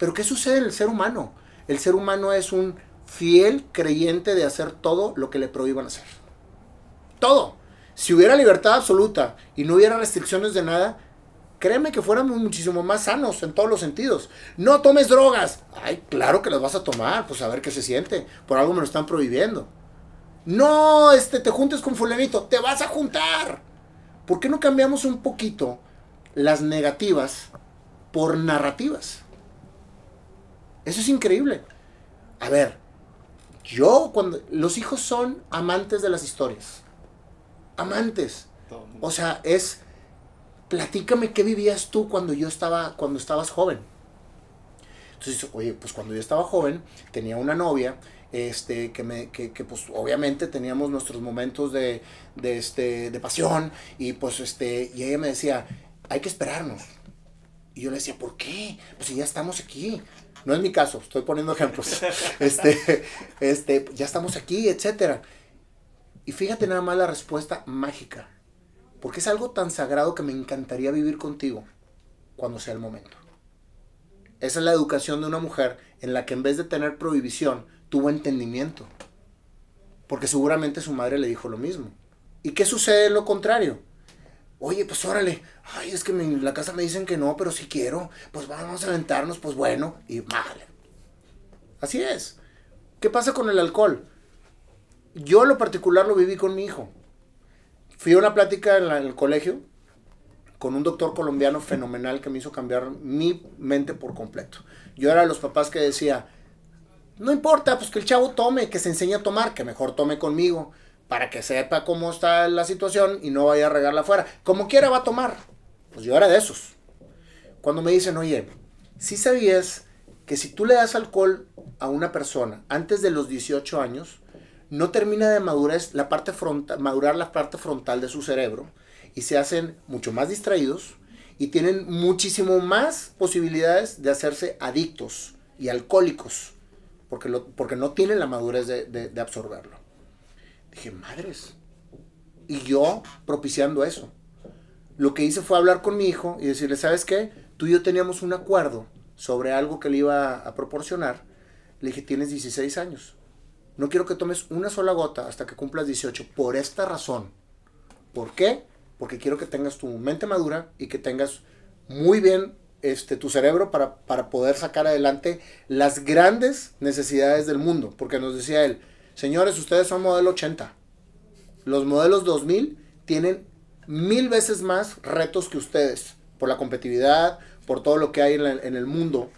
Pero ¿qué sucede en el ser humano? El ser humano es un fiel creyente de hacer todo lo que le prohíban hacer. Todo. Si hubiera libertad absoluta y no hubiera restricciones de nada, créeme que fuéramos muchísimo más sanos en todos los sentidos. No tomes drogas. Ay, claro que las vas a tomar, pues a ver qué se siente. Por algo me lo están prohibiendo. No, este, te juntes con fulanito, te vas a juntar. ¿Por qué no cambiamos un poquito las negativas por narrativas? Eso es increíble. A ver, yo cuando los hijos son amantes de las historias. Amantes. O sea, es platícame qué vivías tú cuando yo estaba cuando estabas joven. Entonces, oye, pues cuando yo estaba joven tenía una novia este, que, me, que, que, pues obviamente teníamos nuestros momentos de, de, este, de pasión y pues este, y ella me decía, hay que esperarnos. Y yo le decía, ¿por qué? Pues si ya estamos aquí. No es mi caso, estoy poniendo ejemplos. este, este, ya estamos aquí, etcétera. Y fíjate nada más la respuesta mágica. Porque es algo tan sagrado que me encantaría vivir contigo cuando sea el momento. Esa es la educación de una mujer en la que en vez de tener prohibición, tuvo entendimiento. Porque seguramente su madre le dijo lo mismo. ¿Y qué sucede en lo contrario? Oye, pues órale, ay, es que en la casa me dicen que no, pero si quiero, pues vamos a aventarnos, pues bueno, y vale. Así es. ¿Qué pasa con el alcohol? Yo lo particular lo viví con mi hijo. Fui a una plática en, el colegio con un doctor colombiano fenomenal que me hizo cambiar mi mente por completo. Yo era de los papás que decía, no importa, pues que el chavo tome, que se enseñe a tomar, que mejor tome conmigo para que sepa cómo está la situación y no vaya a regarla afuera. Como quiera va a tomar. Pues yo era de esos. Cuando me dicen, oye, si sabías que si tú le das alcohol a una persona antes de los 18 años, no termina de madurar la parte frontal, madurar la parte frontal de su cerebro y se hacen mucho más distraídos y tienen muchísimo más posibilidades de hacerse adictos y alcohólicos porque, porque no tienen la madurez de absorberlo. Dije, madres. Y yo propiciando eso. Lo que hice fue hablar con mi hijo y decirle, ¿sabes qué? Tú y yo teníamos un acuerdo sobre algo que le iba a proporcionar. Le dije, tienes 16 años. No quiero que tomes una sola gota hasta que cumplas 18. Por esta razón. ¿Por qué? Porque quiero que tengas tu mente madura y que tengas muy bien este, tu cerebro para, para poder sacar adelante las grandes necesidades del mundo. Porque nos decía él, Señores, ustedes son modelo 80. Los modelos 2000 tienen mil veces más retos que ustedes por la competitividad, por todo lo que hay en, el mundo.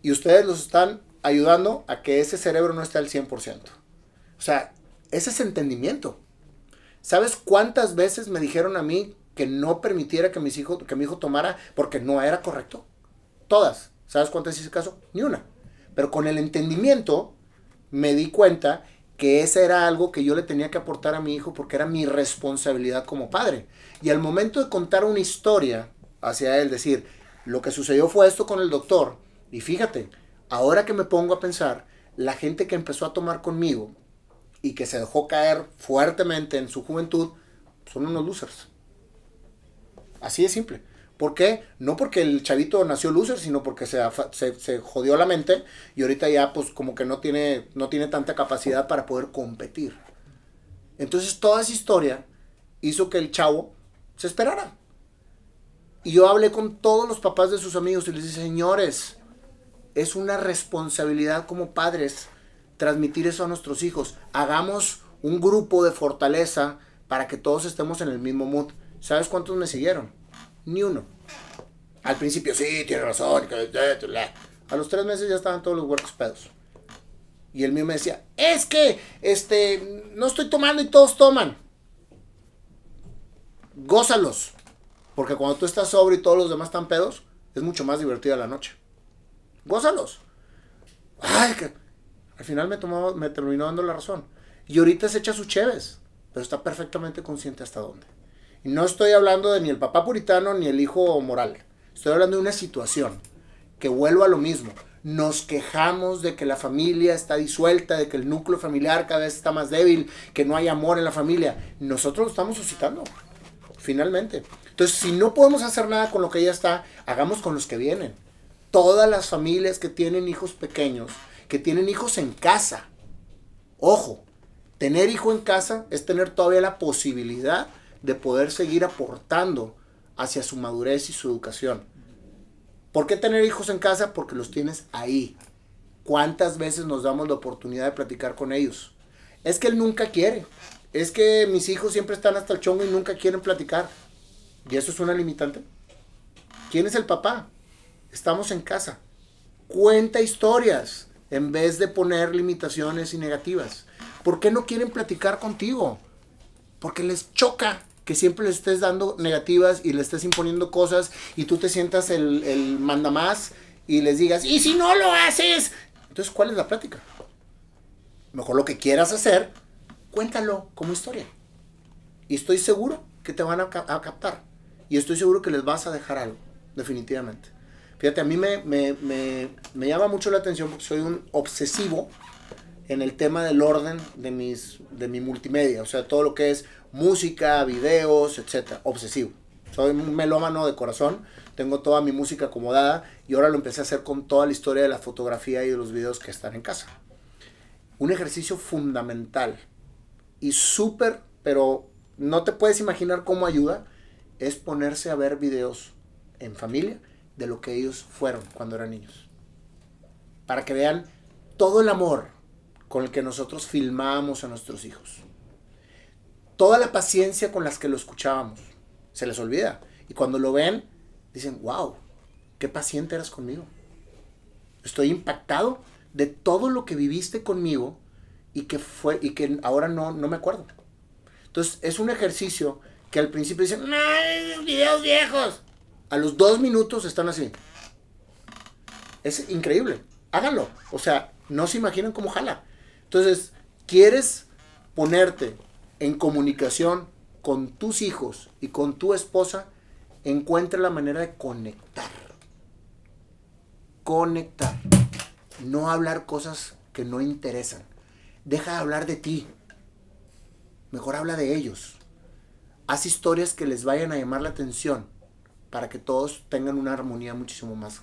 Y ustedes los están ayudando a que ese cerebro no esté al 100%. O sea, ese es entendimiento. ¿Sabes cuántas veces me dijeron a mí que no permitiera que, mis hijos, que mi hijo tomara porque no era correcto? Todas. ¿Sabes cuántas hice caso? Ni una. Pero con el entendimiento me di cuenta que ese era algo que yo le tenía que aportar a mi hijo porque era mi responsabilidad como padre. Y al momento de contar una historia hacia él, decir, lo que sucedió fue esto con el doctor, y fíjate, ahora que me pongo a pensar, la gente que empezó a tomar conmigo y que se dejó caer fuertemente en su juventud, son unos losers. Así de simple. ¿Por qué? No porque el chavito nació loser, sino porque se, se, jodió la mente y ahorita ya pues como que no tiene, no tiene tanta capacidad para poder competir. Entonces toda esa historia hizo que el chavo se esperara. Y yo hablé con todos los papás de sus amigos y les dije, señores, es una responsabilidad como padres transmitir eso a nuestros hijos. Hagamos un grupo de fortaleza para que todos estemos en el mismo mood. ¿Sabes cuántos me siguieron? Ni uno. Al principio, sí, tiene razón. A los tres meses ya estaban todos los huercos pedos. Y el mío me decía, es que, este, no estoy tomando y todos toman. Gózalos. Porque cuando tú estás sobre y todos los demás están pedos, es mucho más divertida la noche. Gózalos. Ay, que... Al final me, tomó, me terminó dando la razón. Y ahorita se echa sus cheves, pero está perfectamente consciente hasta dónde. No estoy hablando de ni el papá puritano ni el hijo moral. Estoy hablando de una situación que vuelvo a lo mismo. Nos quejamos de que la familia está disuelta, de que el núcleo familiar cada vez está más débil, que no hay amor en la familia. Nosotros lo estamos suscitando, finalmente. Entonces, si no podemos hacer nada con lo que ya está, hagamos con los que vienen. todas las familias que tienen hijos pequeños, que tienen hijos en casa. Ojo, tener hijo en casa es tener todavía la posibilidad de poder seguir aportando hacia su madurez y su educación. ¿Por qué tener hijos en casa? Porque los tienes ahí. ¿Cuántas veces nos damos la oportunidad de platicar con ellos? Es que él nunca quiere. Es que mis hijos siempre están hasta el chongo y nunca quieren platicar. ¿Y eso es una limitante? ¿Quién es el papá? Estamos en casa. Cuenta historias en vez de poner limitaciones y negativas. ¿Por qué no quieren platicar contigo? Porque les choca que siempre les estés dando negativas y les estés imponiendo cosas y tú te sientas el, el mandamás y les digas, ¿y si no lo haces? Entonces, ¿cuál es la plática? Mejor lo que quieras hacer, cuéntalo como historia. Y estoy seguro que te van a, a captar. Y estoy seguro que les vas a dejar algo, definitivamente. Fíjate, a mí me, me, me, me llama mucho la atención porque soy un obsesivo en el tema del orden de, mis, de mi multimedia. O sea, todo lo que es música, videos, etcétera, obsesivo. Soy un melómano de corazón, tengo toda mi música acomodada y ahora lo empecé a hacer con toda la historia de la fotografía y de los videos que están en casa. Un ejercicio fundamental y súper, pero no te puedes imaginar cómo ayuda, es ponerse a ver videos en familia de lo que ellos fueron cuando eran niños. Para que vean todo el amor con el que nosotros filmábamos a nuestros hijos toda la paciencia con las que lo escuchábamos. Se les olvida. Y cuando lo ven, dicen, wow, qué paciente eras conmigo. Estoy impactado de todo lo que viviste conmigo y que, fue, y que ahora no, no me acuerdo. Entonces, es un ejercicio que al principio dicen, no, videos viejos. A los dos minutos están así. Es increíble. Háganlo. O sea, no se imaginan cómo jala. Entonces, ¿quieres ponerte en comunicación con tus hijos y con tu esposa, encuentra la manera de conectar. Conectar. No hablar cosas que no interesan. Deja de hablar de ti. Mejor habla de ellos. Haz historias que les vayan a llamar la atención para que todos tengan una armonía muchísimo más.